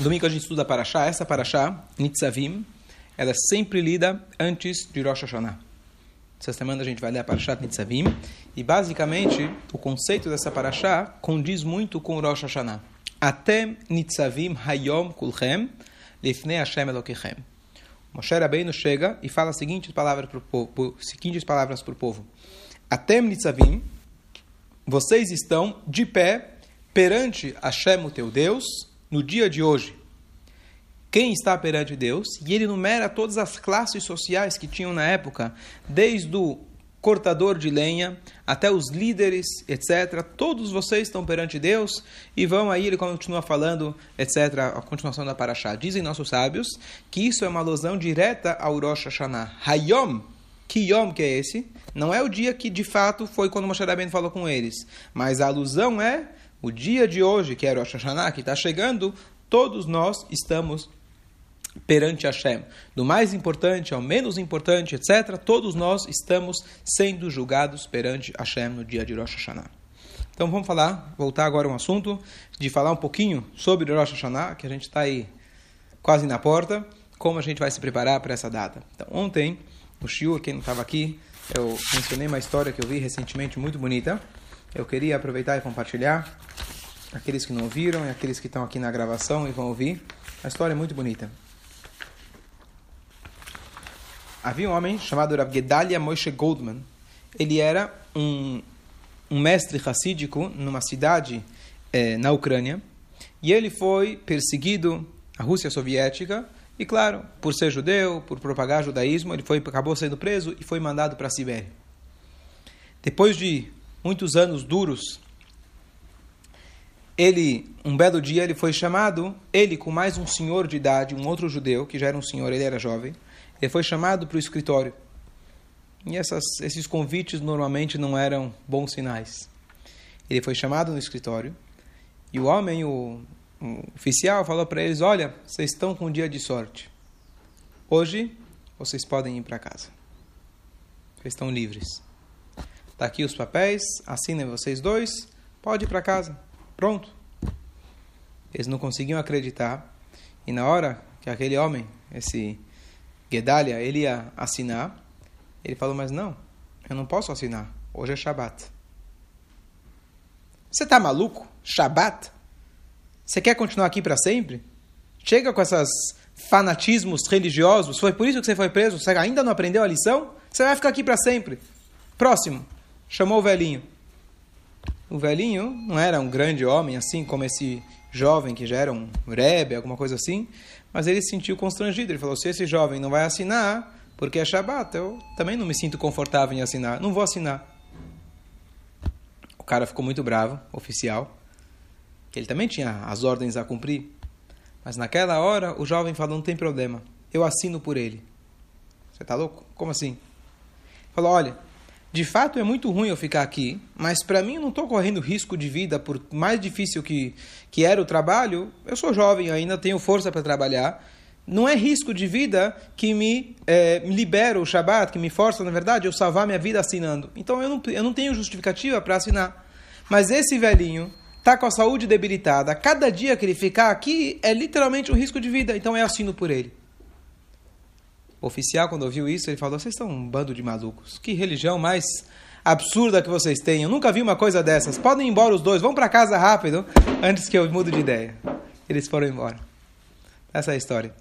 Domingo a gente estuda Parashá. Essa Parashá, Nitzavim, ela é sempre lida antes de Rosh Hashanah. Essa semana a gente vai ler a Parashá Nitzavim. E basicamente, o conceito dessa Parashá condiz muito com Rosh Hashanah. Atem Nitzavim Hayom Kulchem Lifnei Hashem Elokechem. Moshe Rabbeinu chega e fala as seguintes palavras para o povo. Seguintes palavras para o povo. Atem Nitzavim, vocês estão de pé perante Hashem, o teu Deus, no dia de hoje. Quem está perante Deus? E ele enumera todas as classes sociais que tinham na época, desde o cortador de lenha até os líderes, etc. Todos vocês estão perante Deus e vão aí, ele continua falando, etc. A continuação da Parashá. Dizem nossos sábios que isso é uma alusão direta ao Rosh Hashanah. Hayom, que Yom que é esse? Não é o dia que de fato foi quando Moshe Rabbeinu falou com eles, mas a alusão é o dia de hoje, que é Rosh Hashanah, que está chegando, todos nós estamos perante Hashem. Do mais importante ao menos importante, etc., todos nós estamos sendo julgados perante Hashem no dia de Rosh Hashanah. Então vamos falar, voltar agora um assunto, de falar um pouquinho sobre Rosh Hashanah, que a gente está aí quase na porta, como a gente vai se preparar para essa data. Então ontem, no Shiur, quem não estava aqui, eu mencionei uma história que eu vi recentemente muito bonita, eu queria aproveitar e compartilhar. Aqueles que não ouviram e aqueles que estão aqui na gravação e vão ouvir. A história é muito bonita. Havia um homem chamado Rav Gedalia Moshe Goldman. Ele era um, um mestre racídico numa cidade eh, na Ucrânia. E ele foi perseguido na Rússia Soviética. E claro, por ser judeu, por propagar judaísmo, ele foi, acabou sendo preso e foi mandado para a Sibéria. Depois de muitos anos duros, ele, um belo dia, ele foi chamado, ele com mais um senhor de idade, um outro judeu, que já era um senhor, ele era jovem, ele foi chamado para o escritório. E essas, esses convites normalmente não eram bons sinais. Ele foi chamado no escritório e o homem, o, o oficial, falou para eles: Olha, vocês estão com um dia de sorte. Hoje vocês podem ir para casa. Vocês estão livres. Está aqui os papéis, assinem vocês dois, pode ir para casa. Pronto. Eles não conseguiam acreditar. E na hora que aquele homem, esse Gedalia, ele ia assinar, ele falou: Mas não, eu não posso assinar. Hoje é Shabat. Você está maluco? Shabat? Você quer continuar aqui para sempre? Chega com esses fanatismos religiosos. Foi por isso que você foi preso? Você ainda não aprendeu a lição? Você vai ficar aqui para sempre. Próximo chamou o velhinho. O velhinho não era um grande homem assim como esse jovem que já era um rebe, alguma coisa assim, mas ele se sentiu constrangido. Ele falou: se esse jovem não vai assinar, porque é Shabat, eu também não me sinto confortável em assinar, não vou assinar. O cara ficou muito bravo, oficial. Ele também tinha as ordens a cumprir. Mas naquela hora, o jovem falou: não tem problema, eu assino por ele. Você está louco? Como assim? Falou: olha, de fato é muito ruim eu ficar aqui, mas para mim eu não estou correndo risco de vida, por mais difícil que, que era o trabalho, eu sou jovem ainda, tenho força para trabalhar. Não é risco de vida que me, é, me libera o Shabat, que me força, na verdade, eu salvar minha vida assinando. Então eu não, eu não tenho justificativa para assinar. Mas esse velhinho está com a saúde debilitada. Cada dia que ele ficar aqui é literalmente um risco de vida, então eu assino por ele. O oficial, quando ouviu isso, ele falou: Vocês são um bando de malucos. Que religião mais absurda que vocês têm. Eu nunca vi uma coisa dessas. Podem ir embora os dois, vão para casa rápido, antes que eu mude de ideia. Eles foram embora. Essa é a história.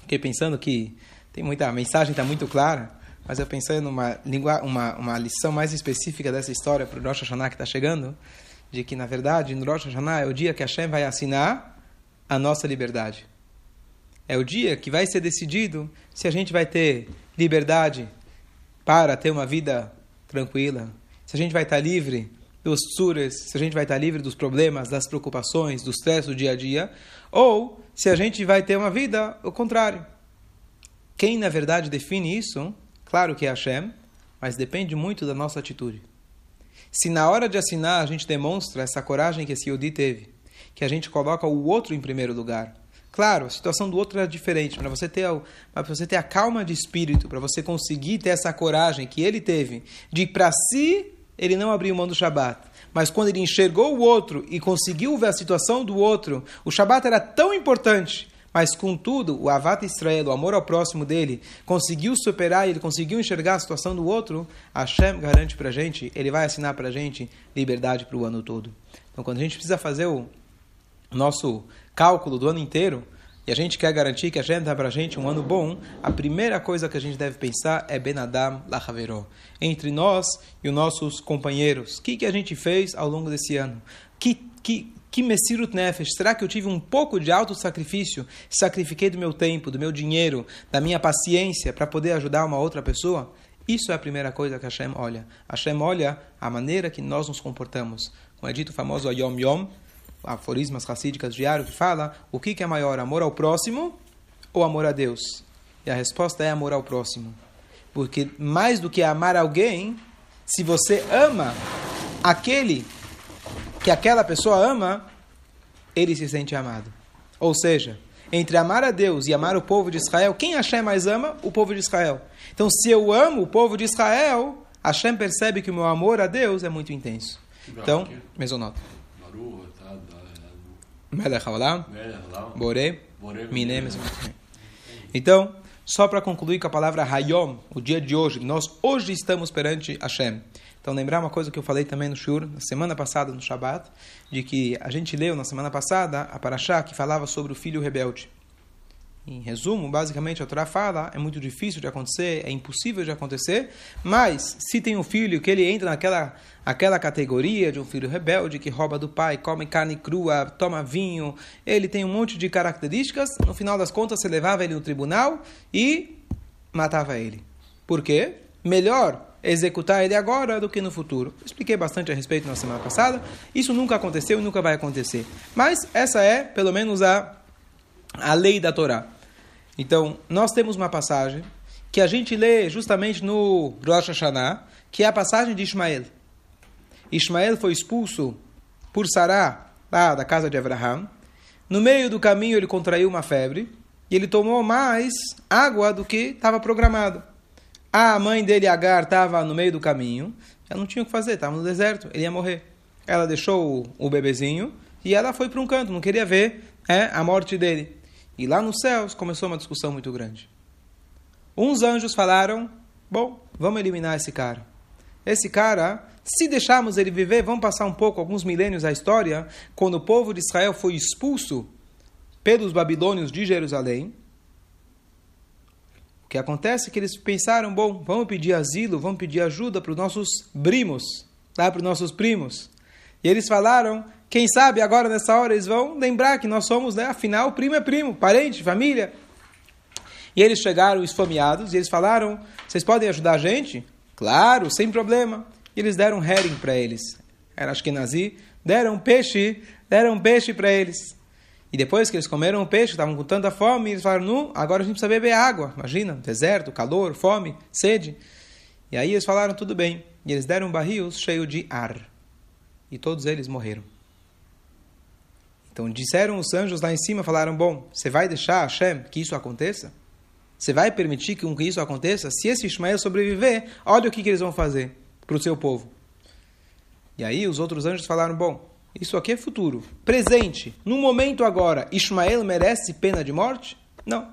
Fiquei pensando que tem muita a mensagem está muito clara, mas eu pensei numa língua, uma, uma lição mais específica dessa história para o Rosh Hashanah que está chegando, de que na verdade no Rosh Hashanah é o dia que Hashem vai assinar a nossa liberdade é o dia que vai ser decidido se a gente vai ter liberdade para ter uma vida tranquila, se a gente vai estar livre dos tsuras, se a gente vai estar livre dos problemas, das preocupações, do estresse do dia a dia, ou se a gente vai ter uma vida o contrário. Quem na verdade define isso, claro que é Hashem, mas depende muito da nossa atitude. Se na hora de assinar a gente demonstra essa coragem que esse Yodi teve, que a gente coloca o outro em primeiro lugar, Claro, a situação do outro é diferente. Para você ter, para você ter a calma de espírito, para você conseguir ter essa coragem que ele teve de para si ele não abrir mão do Shabat, mas quando ele enxergou o outro e conseguiu ver a situação do outro, o Shabat era tão importante, mas contudo, o Avat Israel, o amor ao próximo dele, conseguiu superar ele conseguiu enxergar a situação do outro, Hashem garante para gente, ele vai assinar para gente liberdade para o ano todo. Então, quando a gente precisa fazer o nosso cálculo do ano inteiro, e a gente quer garantir que a gente dá para a gente um ano bom, a primeira coisa que a gente deve pensar é Ben Adam Lachaveró. Entre nós e os nossos companheiros. O que, que a gente fez ao longo desse ano? Que, que, que Messirut Nefesh? Será que eu tive um pouco de auto-sacrifício? Sacrifiquei do meu tempo, do meu dinheiro, da minha paciência para poder ajudar uma outra pessoa? Isso é a primeira coisa que Hashem olha. Hashem olha a maneira que nós nos comportamos. Como é dito o famoso Yom Yom, aforismas racídicas diário que fala o que, que é maior, amor ao próximo ou amor a Deus? E a resposta é amor ao próximo. Porque mais do que amar alguém, se você ama aquele que aquela pessoa ama, ele se sente amado. Ou seja, entre amar a Deus e amar o povo de Israel, quem Hashem mais ama? O povo de Israel. Então, se eu amo o povo de Israel, Hashem percebe que o meu amor a Deus é muito intenso. Então, mesonota. Melech Haolam, Boré, Miné, Então, só para concluir com a palavra Hayom, o dia de hoje, nós hoje estamos perante Hashem. Então, lembrar uma coisa que eu falei também no Shur, na semana passada, no Shabat, de que a gente leu na semana passada a Parashá que falava sobre o filho rebelde. Em resumo, basicamente a Torá fala, é muito difícil de acontecer, é impossível de acontecer, mas se tem um filho que ele entra naquela aquela categoria de um filho rebelde que rouba do pai, come carne crua, toma vinho, ele tem um monte de características, no final das contas você levava ele no tribunal e matava ele. Por quê? Melhor executar ele agora do que no futuro. Expliquei bastante a respeito na semana passada. Isso nunca aconteceu e nunca vai acontecer. Mas essa é, pelo menos, a a lei da Torá. Então, nós temos uma passagem que a gente lê justamente no Rosh Hashanah, que é a passagem de Ismael. Ismael foi expulso por Sará, lá da casa de Abraham. No meio do caminho ele contraiu uma febre e ele tomou mais água do que estava programado. A mãe dele, Agar, estava no meio do caminho, ela não tinha o que fazer, estava no deserto, ele ia morrer. Ela deixou o bebezinho e ela foi para um canto, não queria ver é, a morte dele. E lá nos céus começou uma discussão muito grande. Uns anjos falaram: Bom, vamos eliminar esse cara. Esse cara, se deixarmos ele viver, vamos passar um pouco, alguns milênios a história, quando o povo de Israel foi expulso pelos babilônios de Jerusalém. O que acontece é que eles pensaram: bom, vamos pedir asilo, vamos pedir ajuda para os nossos primos, tá? para os nossos primos. E eles falaram: quem sabe agora nessa hora eles vão lembrar que nós somos, né? Afinal, primo é primo, parente, família. E eles chegaram esfomeados e eles falaram: Vocês podem ajudar a gente? Claro, sem problema. E eles deram herring para eles. Era acho que nazi. Deram peixe, deram peixe para eles. E depois que eles comeram o peixe, estavam com tanta fome, eles falaram: Não, agora a gente precisa beber água. Imagina, deserto, calor, fome, sede. E aí eles falaram: Tudo bem. E eles deram barril cheio de ar. E todos eles morreram. Então disseram os anjos lá em cima, falaram: Bom, você vai deixar Hashem que isso aconteça? Você vai permitir que isso aconteça? Se esse Ismael sobreviver, olha o que, que eles vão fazer para o seu povo. E aí os outros anjos falaram: Bom, isso aqui é futuro, presente, no momento agora, Ismael merece pena de morte? Não.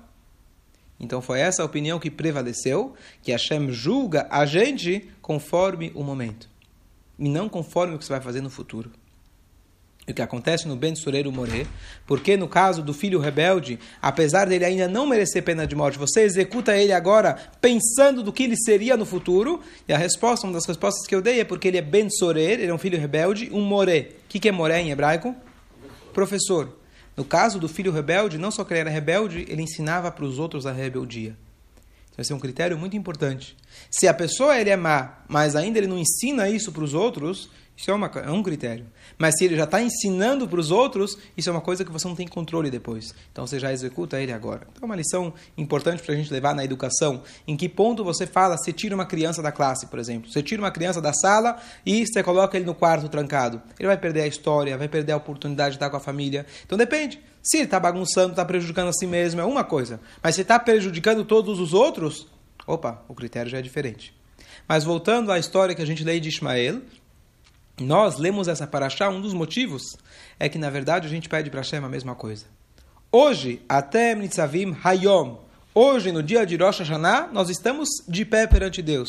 Então foi essa a opinião que prevaleceu, que Hashem julga a gente conforme o momento, e não conforme o que você vai fazer no futuro o que acontece no Ben Sureiro Moré, porque no caso do filho rebelde, apesar dele ainda não merecer pena de morte, você executa ele agora pensando do que ele seria no futuro, e a resposta, uma das respostas que eu dei é porque ele é Ben Sorer, ele é um filho rebelde, um Moré. O que, que é Moré em hebraico? Professor. No caso do filho rebelde, não só que ele era rebelde, ele ensinava para os outros a rebeldia. Esse é um critério muito importante. Se a pessoa ele é má, mas ainda ele não ensina isso para os outros, isso é, uma, é um critério. Mas se ele já está ensinando para os outros, isso é uma coisa que você não tem controle depois. Então você já executa ele agora. Então é uma lição importante para a gente levar na educação. Em que ponto você fala, você tira uma criança da classe, por exemplo. Você tira uma criança da sala e você coloca ele no quarto trancado. Ele vai perder a história, vai perder a oportunidade de estar com a família. Então depende. Se ele está bagunçando, está prejudicando a si mesmo, é uma coisa. Mas se está prejudicando todos os outros, opa, o critério já é diferente. Mas voltando à história que a gente lê de Ismael, nós lemos essa paraxá, um dos motivos é que, na verdade, a gente pede para Hashem a mesma coisa. Hoje, até Nitzavim Hayom, hoje, no dia de Rosh Hashanah, nós estamos de pé perante Deus.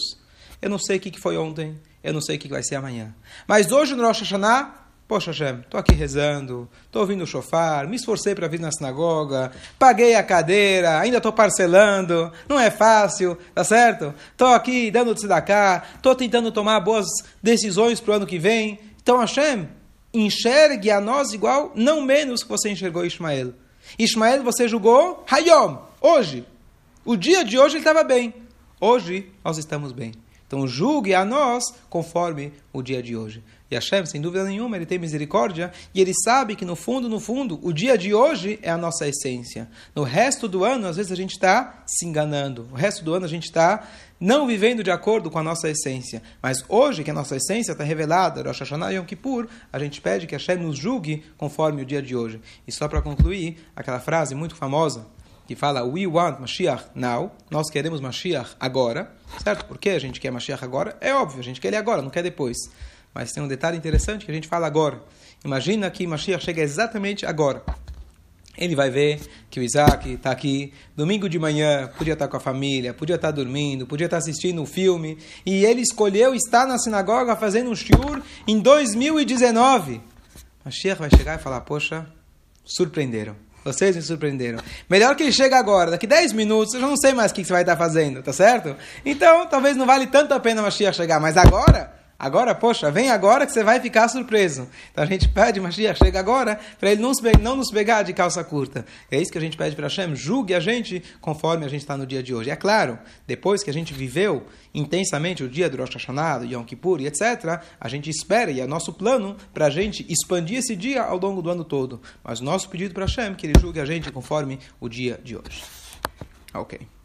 Eu não sei o que foi ontem, eu não sei o que vai ser amanhã. Mas hoje, no Rosh Hashanah, Poxa, Hashem, estou aqui rezando, estou ouvindo o shofar, me esforcei para vir na sinagoga, paguei a cadeira, ainda estou parcelando, não é fácil, tá certo? Estou aqui dando tzedakah, estou tentando tomar boas decisões para o ano que vem. Então, Hashem, enxergue a nós igual, não menos que você enxergou Ismael. Ismael você julgou Hayom, hoje. O dia de hoje ele estava bem. Hoje nós estamos bem. Então julgue a nós conforme o dia de hoje. E Hashem, sem dúvida nenhuma, ele tem misericórdia e ele sabe que no fundo, no fundo, o dia de hoje é a nossa essência. No resto do ano, às vezes a gente está se enganando. O resto do ano a gente está não vivendo de acordo com a nossa essência. Mas hoje, que a nossa essência está revelada, Rosh Hashanah e Yom Kippur, a gente pede que Hashem nos julgue conforme o dia de hoje. E só para concluir, aquela frase muito famosa que fala We want Mashiach now, nós queremos Mashiach agora, certo? Por que a gente quer Mashiach agora? É óbvio, a gente quer ele agora, não quer depois. Mas tem um detalhe interessante que a gente fala agora. Imagina que Mashiach chega exatamente agora. Ele vai ver que o Isaac está aqui, domingo de manhã, podia estar tá com a família, podia estar tá dormindo, podia estar tá assistindo um filme, e ele escolheu estar na sinagoga fazendo um shiur em 2019. Mashiach vai chegar e falar: Poxa, surpreenderam. Vocês me surpreenderam. Melhor que ele chegue agora, daqui 10 minutos, eu já não sei mais o que você vai estar fazendo, tá certo? Então, talvez não vale tanto a pena Mashiach chegar, mas agora, Agora, poxa, vem agora que você vai ficar surpreso. Então a gente pede, Mashiach, chega agora, para ele não, não, nos pegar de calça curta. É isso que a gente pede para Hashem, julgue a gente conforme a gente está no dia de hoje. É claro, depois que a gente viveu intensamente o dia do Rosh Hashanah, do Yom Kippur e etc., a gente espera, e é nosso plano, para a gente expandir esse dia ao longo do ano todo. Mas nosso pedido para Hashem é que ele julgue a gente conforme o dia de hoje. Ok.